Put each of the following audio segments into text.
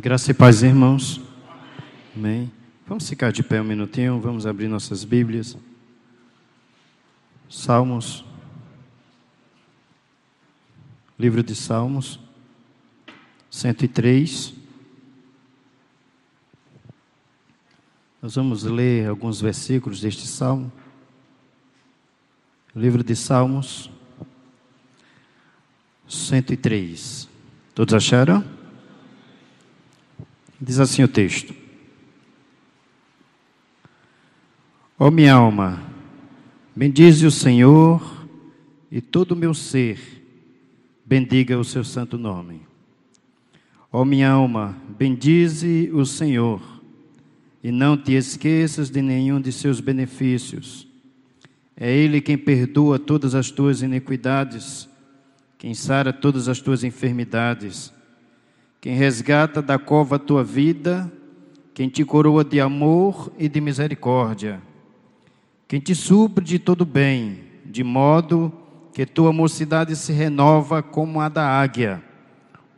Graça e paz, irmãos. Amém. Vamos ficar de pé um minutinho, vamos abrir nossas Bíblias. Salmos. Livro de Salmos. 103. Nós vamos ler alguns versículos deste salmo. Livro de Salmos. 103. Todos acharam? Diz assim o texto: Ó oh, minha alma, bendize o Senhor e todo o meu ser, bendiga o seu santo nome. Ó oh, minha alma, bendize o Senhor e não te esqueças de nenhum de seus benefícios. É Ele quem perdoa todas as tuas iniquidades, quem sara todas as tuas enfermidades quem resgata da cova a tua vida, quem te coroa de amor e de misericórdia, quem te supre de todo bem, de modo que tua mocidade se renova como a da águia.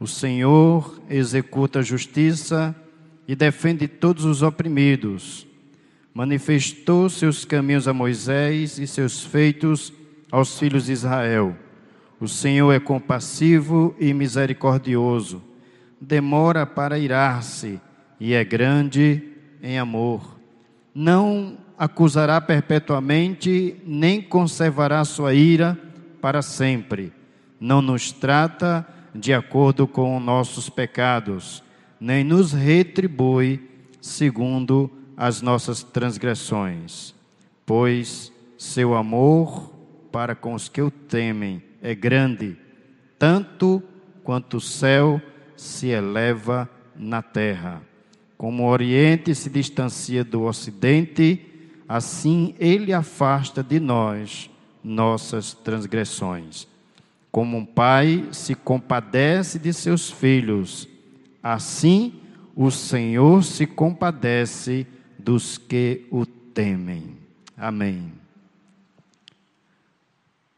O Senhor executa a justiça e defende todos os oprimidos. Manifestou seus caminhos a Moisés e seus feitos aos filhos de Israel. O Senhor é compassivo e misericordioso demora para irar-se e é grande em amor. Não acusará perpetuamente, nem conservará sua ira para sempre. Não nos trata de acordo com nossos pecados, nem nos retribui segundo as nossas transgressões. Pois seu amor para com os que o temem é grande, tanto quanto o céu se eleva na terra. Como o Oriente se distancia do Ocidente, assim ele afasta de nós nossas transgressões. Como um pai se compadece de seus filhos, assim o Senhor se compadece dos que o temem. Amém.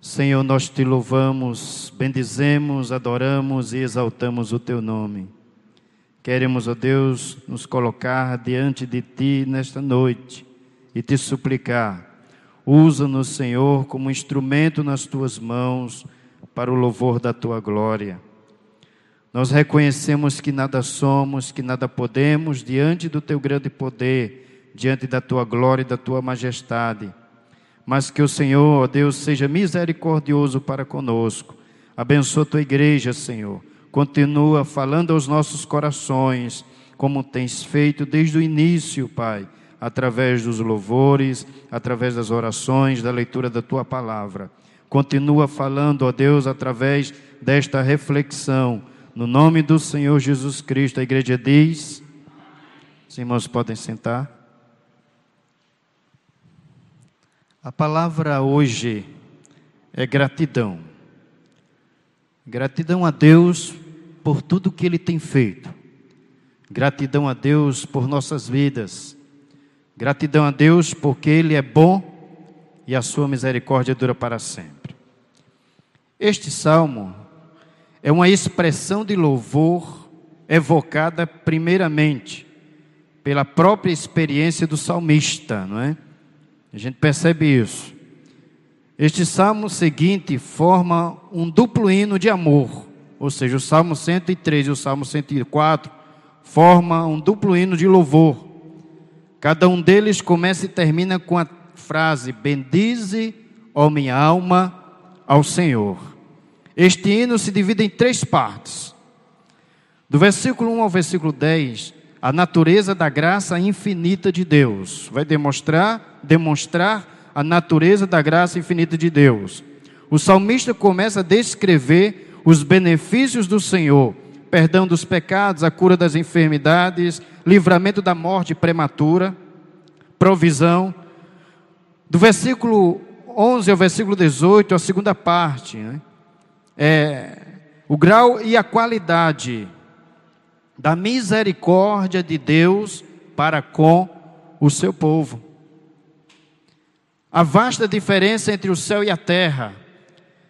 Senhor, nós te louvamos, bendizemos, adoramos e exaltamos o teu nome. Queremos, ó Deus, nos colocar diante de ti nesta noite e te suplicar. Usa-nos, Senhor, como instrumento nas tuas mãos para o louvor da tua glória. Nós reconhecemos que nada somos, que nada podemos diante do teu grande poder, diante da tua glória e da tua majestade mas que o Senhor, ó Deus, seja misericordioso para conosco. Abençoa a tua igreja, Senhor. Continua falando aos nossos corações, como tens feito desde o início, Pai, através dos louvores, através das orações, da leitura da tua palavra. Continua falando, ó Deus, através desta reflexão. No nome do Senhor Jesus Cristo, a igreja diz: os irmãos podem sentar. A palavra hoje é gratidão. Gratidão a Deus por tudo que Ele tem feito. Gratidão a Deus por nossas vidas. Gratidão a Deus porque Ele é bom e a sua misericórdia dura para sempre. Este salmo é uma expressão de louvor evocada primeiramente pela própria experiência do salmista, não é? A gente percebe isso. Este salmo seguinte forma um duplo hino de amor, ou seja, o salmo 103 e o salmo 104 forma um duplo hino de louvor. Cada um deles começa e termina com a frase: Bendize, ó minha alma, ao Senhor. Este hino se divide em três partes. Do versículo 1 ao versículo 10, a natureza da graça infinita de Deus. Vai demonstrar, demonstrar a natureza da graça infinita de Deus. O salmista começa a descrever os benefícios do Senhor, perdão dos pecados, a cura das enfermidades, livramento da morte prematura, provisão. Do versículo 11 ao versículo 18, a segunda parte, né? é o grau e a qualidade da misericórdia de Deus para com o seu povo. A vasta diferença entre o céu e a terra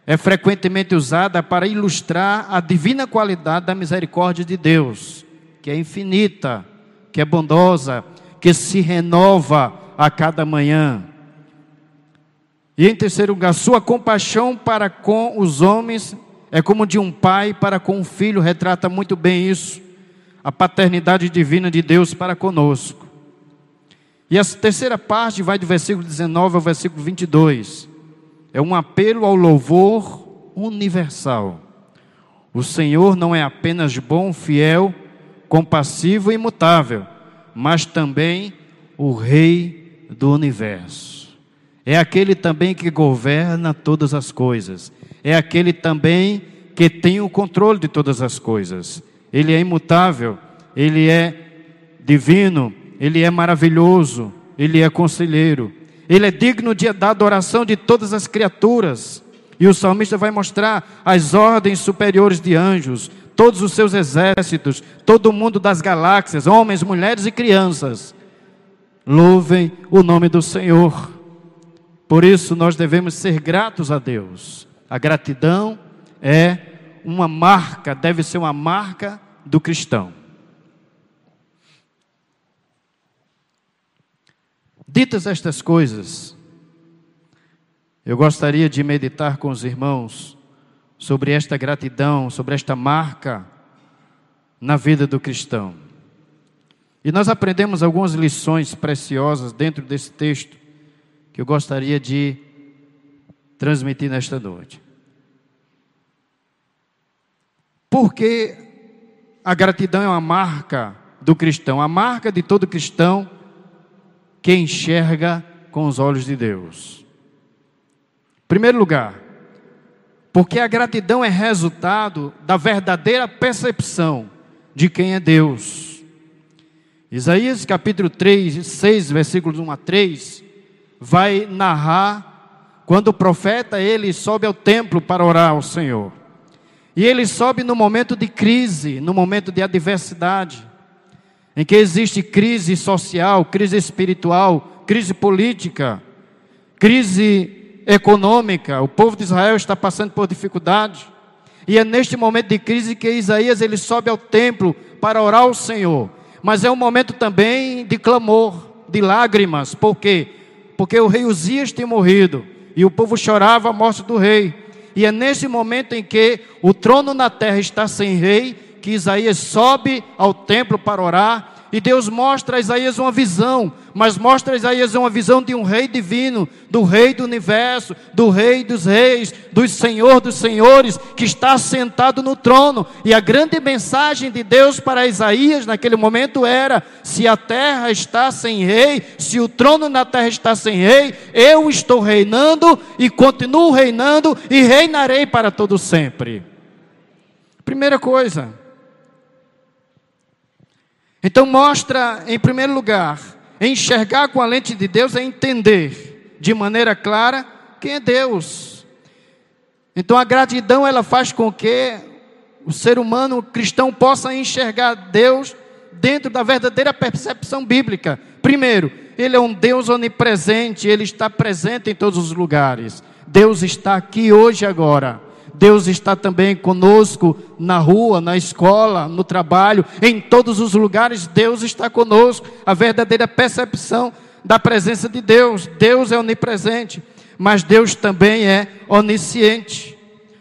é frequentemente usada para ilustrar a divina qualidade da misericórdia de Deus. que é infinita, que é bondosa, que se renova a cada manhã. E em terceiro lugar, sua compaixão para com os homens é como de um pai para com um filho, retrata muito bem isso, a paternidade divina de Deus para conosco. E a terceira parte vai do versículo 19 ao versículo 22. É um apelo ao louvor universal. O Senhor não é apenas bom, fiel, compassivo e imutável, mas também o Rei do universo. É aquele também que governa todas as coisas. É aquele também que tem o controle de todas as coisas. Ele é imutável, ele é divino, ele é maravilhoso, ele é conselheiro. Ele é digno de, da adoração de todas as criaturas. E o salmista vai mostrar as ordens superiores de anjos, todos os seus exércitos, todo o mundo das galáxias, homens, mulheres e crianças. Louvem o nome do Senhor. Por isso nós devemos ser gratos a Deus. A gratidão é uma marca, deve ser uma marca do cristão. Ditas estas coisas, eu gostaria de meditar com os irmãos sobre esta gratidão, sobre esta marca na vida do cristão. E nós aprendemos algumas lições preciosas dentro desse texto que eu gostaria de transmitir nesta noite. Porque a gratidão é uma marca do cristão, a marca de todo cristão que enxerga com os olhos de Deus. Primeiro lugar, porque a gratidão é resultado da verdadeira percepção de quem é Deus. Isaías capítulo 3, 6, versículos 1 a 3, vai narrar quando o profeta ele sobe ao templo para orar ao Senhor. E ele sobe no momento de crise, no momento de adversidade, em que existe crise social, crise espiritual, crise política, crise econômica, o povo de Israel está passando por dificuldade. E é neste momento de crise que Isaías ele sobe ao templo para orar ao Senhor. Mas é um momento também de clamor, de lágrimas. Por quê? Porque o rei Uzias tem morrido e o povo chorava a morte do rei. E é nesse momento em que o trono na terra está sem rei que Isaías sobe ao templo para orar e Deus mostra a Isaías uma visão, mas mostra a Isaías uma visão de um rei divino, do rei do universo, do rei dos reis, do Senhor dos senhores, que está sentado no trono. E a grande mensagem de Deus para Isaías naquele momento era: se a terra está sem rei, se o trono na terra está sem rei, eu estou reinando e continuo reinando e reinarei para todo sempre. Primeira coisa, então mostra, em primeiro lugar, enxergar com a lente de Deus é entender de maneira clara quem é Deus. Então a gratidão ela faz com que o ser humano o cristão possa enxergar Deus dentro da verdadeira percepção bíblica. Primeiro, ele é um Deus onipresente, ele está presente em todos os lugares. Deus está aqui hoje agora. Deus está também conosco na rua, na escola, no trabalho, em todos os lugares, Deus está conosco. A verdadeira percepção da presença de Deus. Deus é onipresente, mas Deus também é onisciente.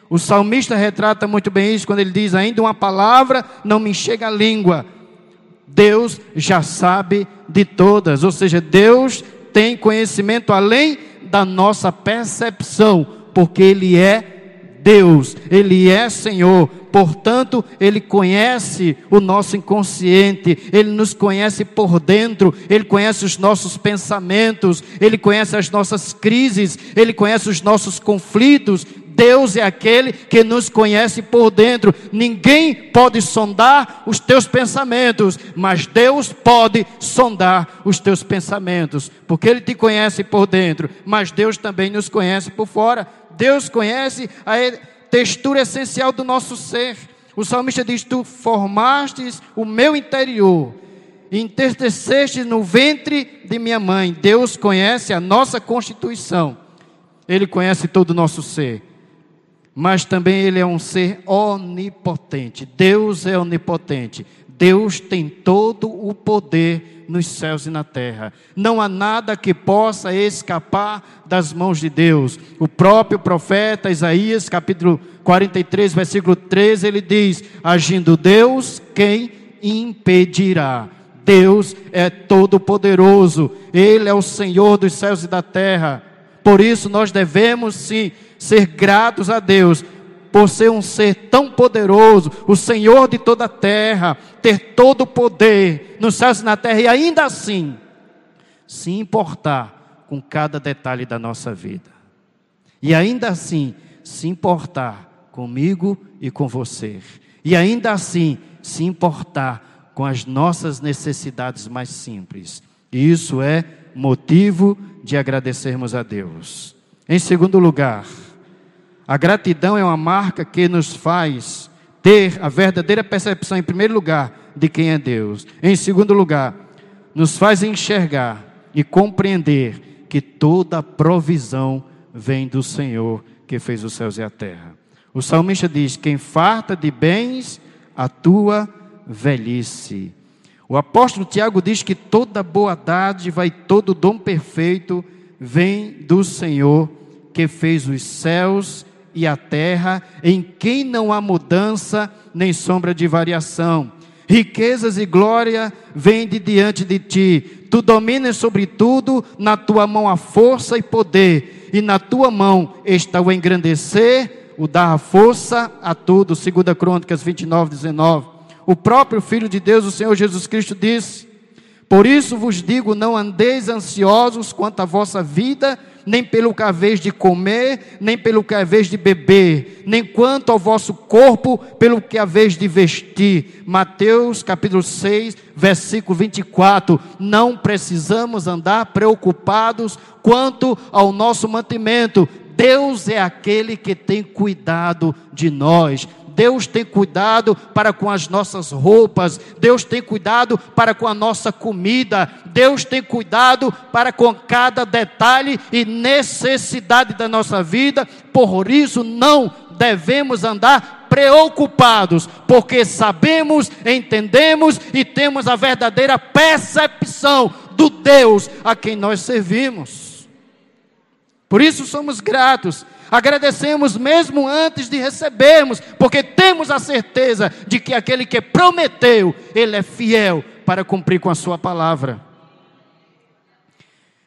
O salmista retrata muito bem isso quando ele diz: Ainda uma palavra não me chega à língua. Deus já sabe de todas, ou seja, Deus tem conhecimento além da nossa percepção, porque Ele é Deus, Ele é Senhor, portanto, Ele conhece o nosso inconsciente, Ele nos conhece por dentro, Ele conhece os nossos pensamentos, Ele conhece as nossas crises, Ele conhece os nossos conflitos. Deus é aquele que nos conhece por dentro. Ninguém pode sondar os teus pensamentos, mas Deus pode sondar os teus pensamentos, porque Ele te conhece por dentro, mas Deus também nos conhece por fora. Deus conhece a textura essencial do nosso ser. O salmista diz: Tu formastes o meu interior, interteceste no ventre de minha mãe. Deus conhece a nossa constituição, Ele conhece todo o nosso ser. Mas também Ele é um ser onipotente. Deus é onipotente. Deus tem todo o poder nos céus e na terra. Não há nada que possa escapar das mãos de Deus. O próprio profeta Isaías, capítulo 43, versículo 13, ele diz: Agindo Deus, quem impedirá? Deus é todo-poderoso, Ele é o Senhor dos céus e da terra. Por isso nós devemos sim ser gratos a Deus, por ser um ser tão poderoso, o Senhor de toda a terra, ter todo o poder nos céus e na terra, e ainda assim se importar com cada detalhe da nossa vida. E ainda assim se importar comigo e com você. E ainda assim se importar com as nossas necessidades mais simples. E isso é motivo de agradecermos a Deus. Em segundo lugar, a gratidão é uma marca que nos faz ter a verdadeira percepção, em primeiro lugar, de quem é Deus. Em segundo lugar, nos faz enxergar e compreender que toda provisão vem do Senhor que fez os céus e a terra. O salmista diz: Quem farta de bens a tua velhice. O apóstolo Tiago diz que toda boa dádiva e todo dom perfeito vem do Senhor que fez os céus e a terra, em quem não há mudança nem sombra de variação. Riquezas e glória vêm de diante de ti. Tu dominas sobre tudo, na tua mão há força e poder, e na tua mão está o engrandecer, o dar a força a tudo. 2 Crônicas 29, 19. O próprio Filho de Deus, o Senhor Jesus Cristo, disse: Por isso vos digo: não andeis ansiosos quanto à vossa vida nem pelo que haveis de comer, nem pelo que haveis de beber, nem quanto ao vosso corpo, pelo que haveis de vestir. Mateus capítulo 6, versículo 24. Não precisamos andar preocupados quanto ao nosso mantimento. Deus é aquele que tem cuidado de nós. Deus tem cuidado para com as nossas roupas, Deus tem cuidado para com a nossa comida, Deus tem cuidado para com cada detalhe e necessidade da nossa vida, por isso não devemos andar preocupados, porque sabemos, entendemos e temos a verdadeira percepção do Deus a quem nós servimos. Por isso somos gratos Agradecemos mesmo antes de recebermos, porque temos a certeza de que aquele que prometeu, ele é fiel para cumprir com a sua palavra.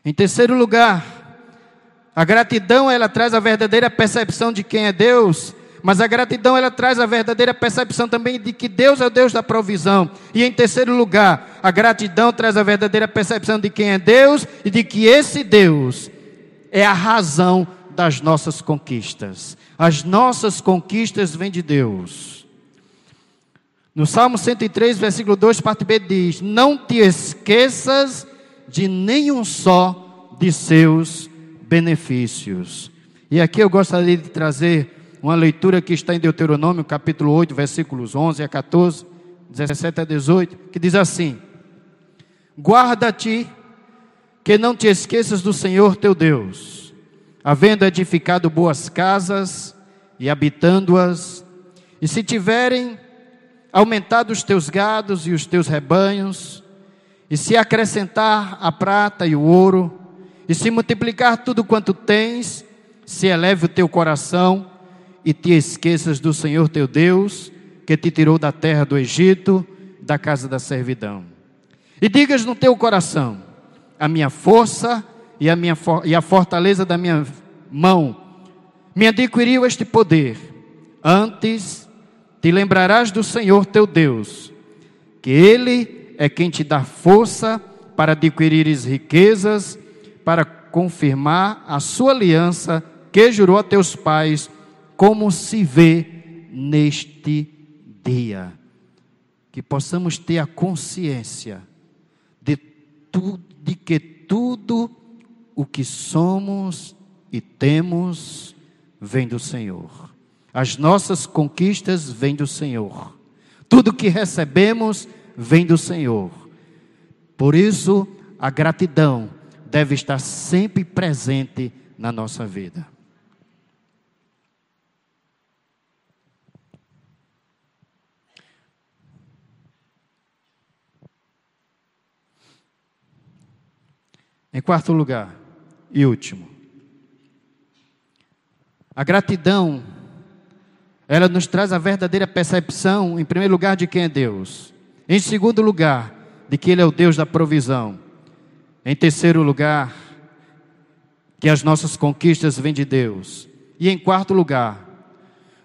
Em terceiro lugar, a gratidão ela traz a verdadeira percepção de quem é Deus, mas a gratidão ela traz a verdadeira percepção também de que Deus é o Deus da provisão. E em terceiro lugar, a gratidão traz a verdadeira percepção de quem é Deus e de que esse Deus é a razão das nossas conquistas. As nossas conquistas vêm de Deus. No Salmo 103, versículo 2, parte B diz: Não te esqueças de nenhum só de seus benefícios. E aqui eu gostaria de trazer uma leitura que está em Deuteronômio, capítulo 8, versículos 11 a 14, 17 a 18, que diz assim: Guarda-te, que não te esqueças do Senhor teu Deus havendo edificado boas casas e habitando-as, e se tiverem aumentado os teus gados e os teus rebanhos, e se acrescentar a prata e o ouro, e se multiplicar tudo quanto tens, se eleve o teu coração e te esqueças do Senhor teu Deus, que te tirou da terra do Egito, da casa da servidão. E digas no teu coração: a minha força e a, minha, e a fortaleza da minha mão me adquiriu este poder. Antes te lembrarás do Senhor teu Deus, que Ele é quem te dá força para adquirires riquezas, para confirmar a sua aliança que jurou a teus pais, como se vê neste dia. Que possamos ter a consciência de, de que tudo o que somos e temos vem do Senhor. As nossas conquistas vêm do Senhor. Tudo que recebemos vem do Senhor. Por isso, a gratidão deve estar sempre presente na nossa vida. Em quarto lugar, e último, a gratidão, ela nos traz a verdadeira percepção, em primeiro lugar, de quem é Deus. Em segundo lugar, de que Ele é o Deus da provisão. Em terceiro lugar, que as nossas conquistas vêm de Deus. E em quarto lugar,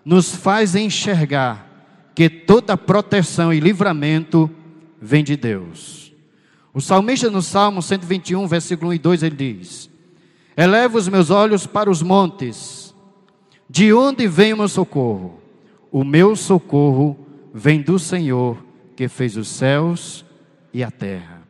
nos faz enxergar que toda proteção e livramento vem de Deus. O salmista no Salmo 121, versículo 1 e 2, ele diz: Eleva os meus olhos para os montes, de onde vem o meu socorro? O meu socorro vem do Senhor que fez os céus e a terra.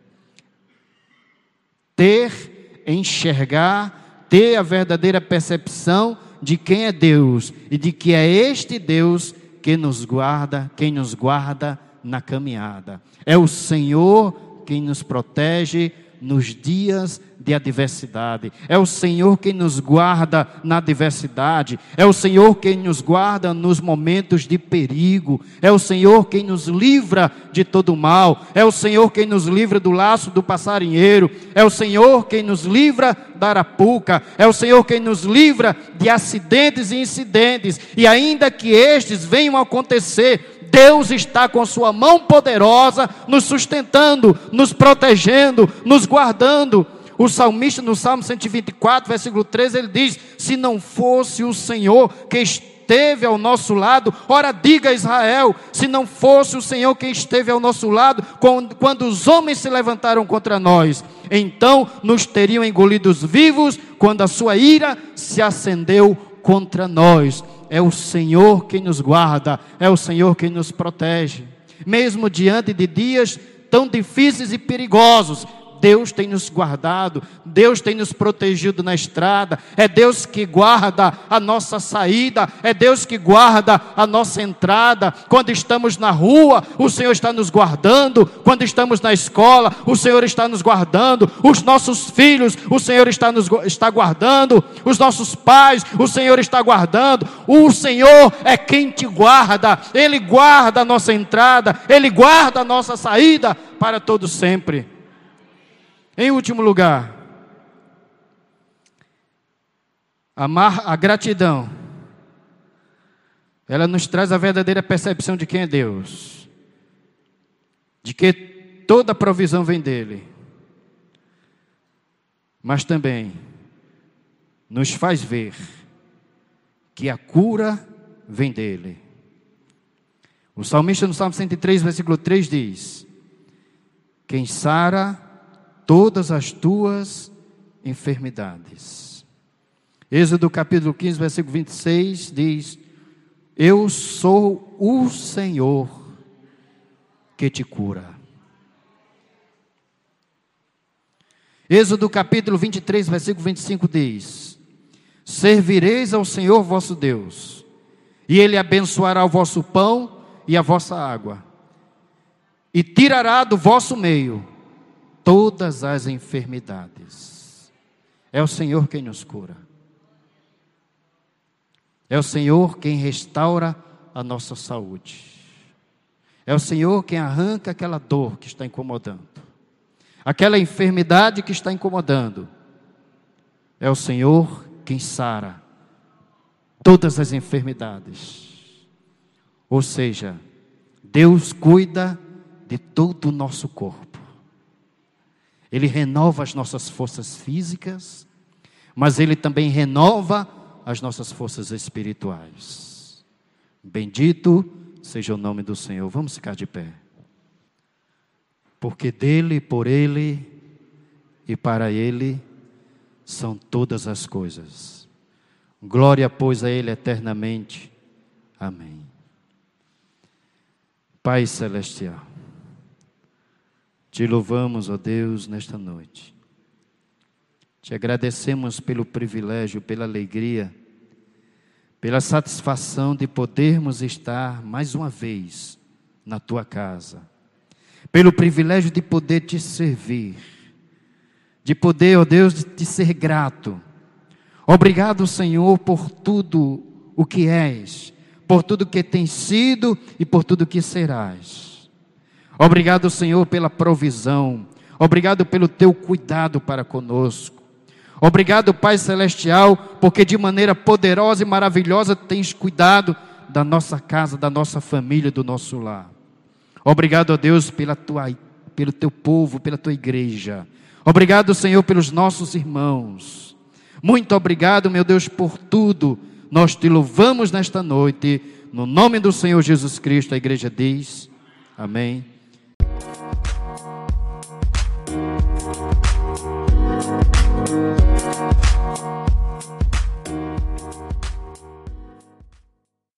Ter, enxergar, ter a verdadeira percepção de quem é Deus e de que é este Deus que nos guarda, quem nos guarda na caminhada. É o Senhor quem nos protege nos dias de adversidade. É o Senhor quem nos guarda na adversidade. É o Senhor quem nos guarda nos momentos de perigo. É o Senhor quem nos livra de todo mal. É o Senhor quem nos livra do laço do passarinheiro. É o Senhor quem nos livra da arapuca. É o Senhor quem nos livra de acidentes e incidentes. E ainda que estes venham a acontecer, Deus está com Sua mão poderosa nos sustentando, nos protegendo, nos guardando. O salmista, no Salmo 124, versículo 13, ele diz: Se não fosse o Senhor que esteve ao nosso lado, ora diga a Israel, se não fosse o Senhor que esteve ao nosso lado, quando os homens se levantaram contra nós, então nos teriam engolidos vivos, quando a sua ira se acendeu contra nós. É o Senhor quem nos guarda, é o Senhor quem nos protege. Mesmo diante de dias tão difíceis e perigosos, Deus tem nos guardado, Deus tem nos protegido na estrada, é Deus que guarda a nossa saída, é Deus que guarda a nossa entrada. Quando estamos na rua, o Senhor está nos guardando, quando estamos na escola, o Senhor está nos guardando, os nossos filhos, o Senhor está nos está guardando, os nossos pais, o Senhor está guardando. O Senhor é quem te guarda, ele guarda a nossa entrada, ele guarda a nossa saída para todo sempre. Em último lugar, amar a gratidão. Ela nos traz a verdadeira percepção de quem é Deus, de que toda provisão vem dele, mas também nos faz ver que a cura vem dele. O salmista no Salmo 103, versículo 3 diz: Quem sara todas as tuas enfermidades. Êxodo capítulo 15, versículo 26 diz: Eu sou o Senhor que te cura. Êxodo capítulo 23, versículo 25 diz: Servireis ao Senhor vosso Deus, e Ele abençoará o vosso pão e a vossa água, e tirará do vosso meio todas as enfermidades. É o Senhor quem nos cura. É o Senhor quem restaura a nossa saúde. É o Senhor quem arranca aquela dor que está incomodando. Aquela enfermidade que está incomodando. É o Senhor quem sara todas as enfermidades. Ou seja, Deus cuida de todo o nosso corpo. Ele renova as nossas forças físicas, mas Ele também renova as nossas forças espirituais. Bendito seja o nome do Senhor. Vamos ficar de pé. Porque dele, por Ele e para Ele são todas as coisas. Glória, pois, a Ele eternamente. Amém. Pai Celestial. Te louvamos, ó Deus, nesta noite. Te agradecemos pelo privilégio, pela alegria, pela satisfação de podermos estar mais uma vez na tua casa, pelo privilégio de poder te servir, de poder, ó Deus, de te ser grato. Obrigado, Senhor, por tudo o que és, por tudo que tens sido e por tudo que serás. Obrigado, Senhor, pela provisão. Obrigado pelo teu cuidado para conosco. Obrigado, Pai Celestial, porque de maneira poderosa e maravilhosa tens cuidado da nossa casa, da nossa família, do nosso lar. Obrigado, Deus, pela tua, pelo teu povo, pela tua igreja. Obrigado, Senhor, pelos nossos irmãos. Muito obrigado, meu Deus, por tudo. Nós te louvamos nesta noite. No nome do Senhor Jesus Cristo, a igreja diz: Amém.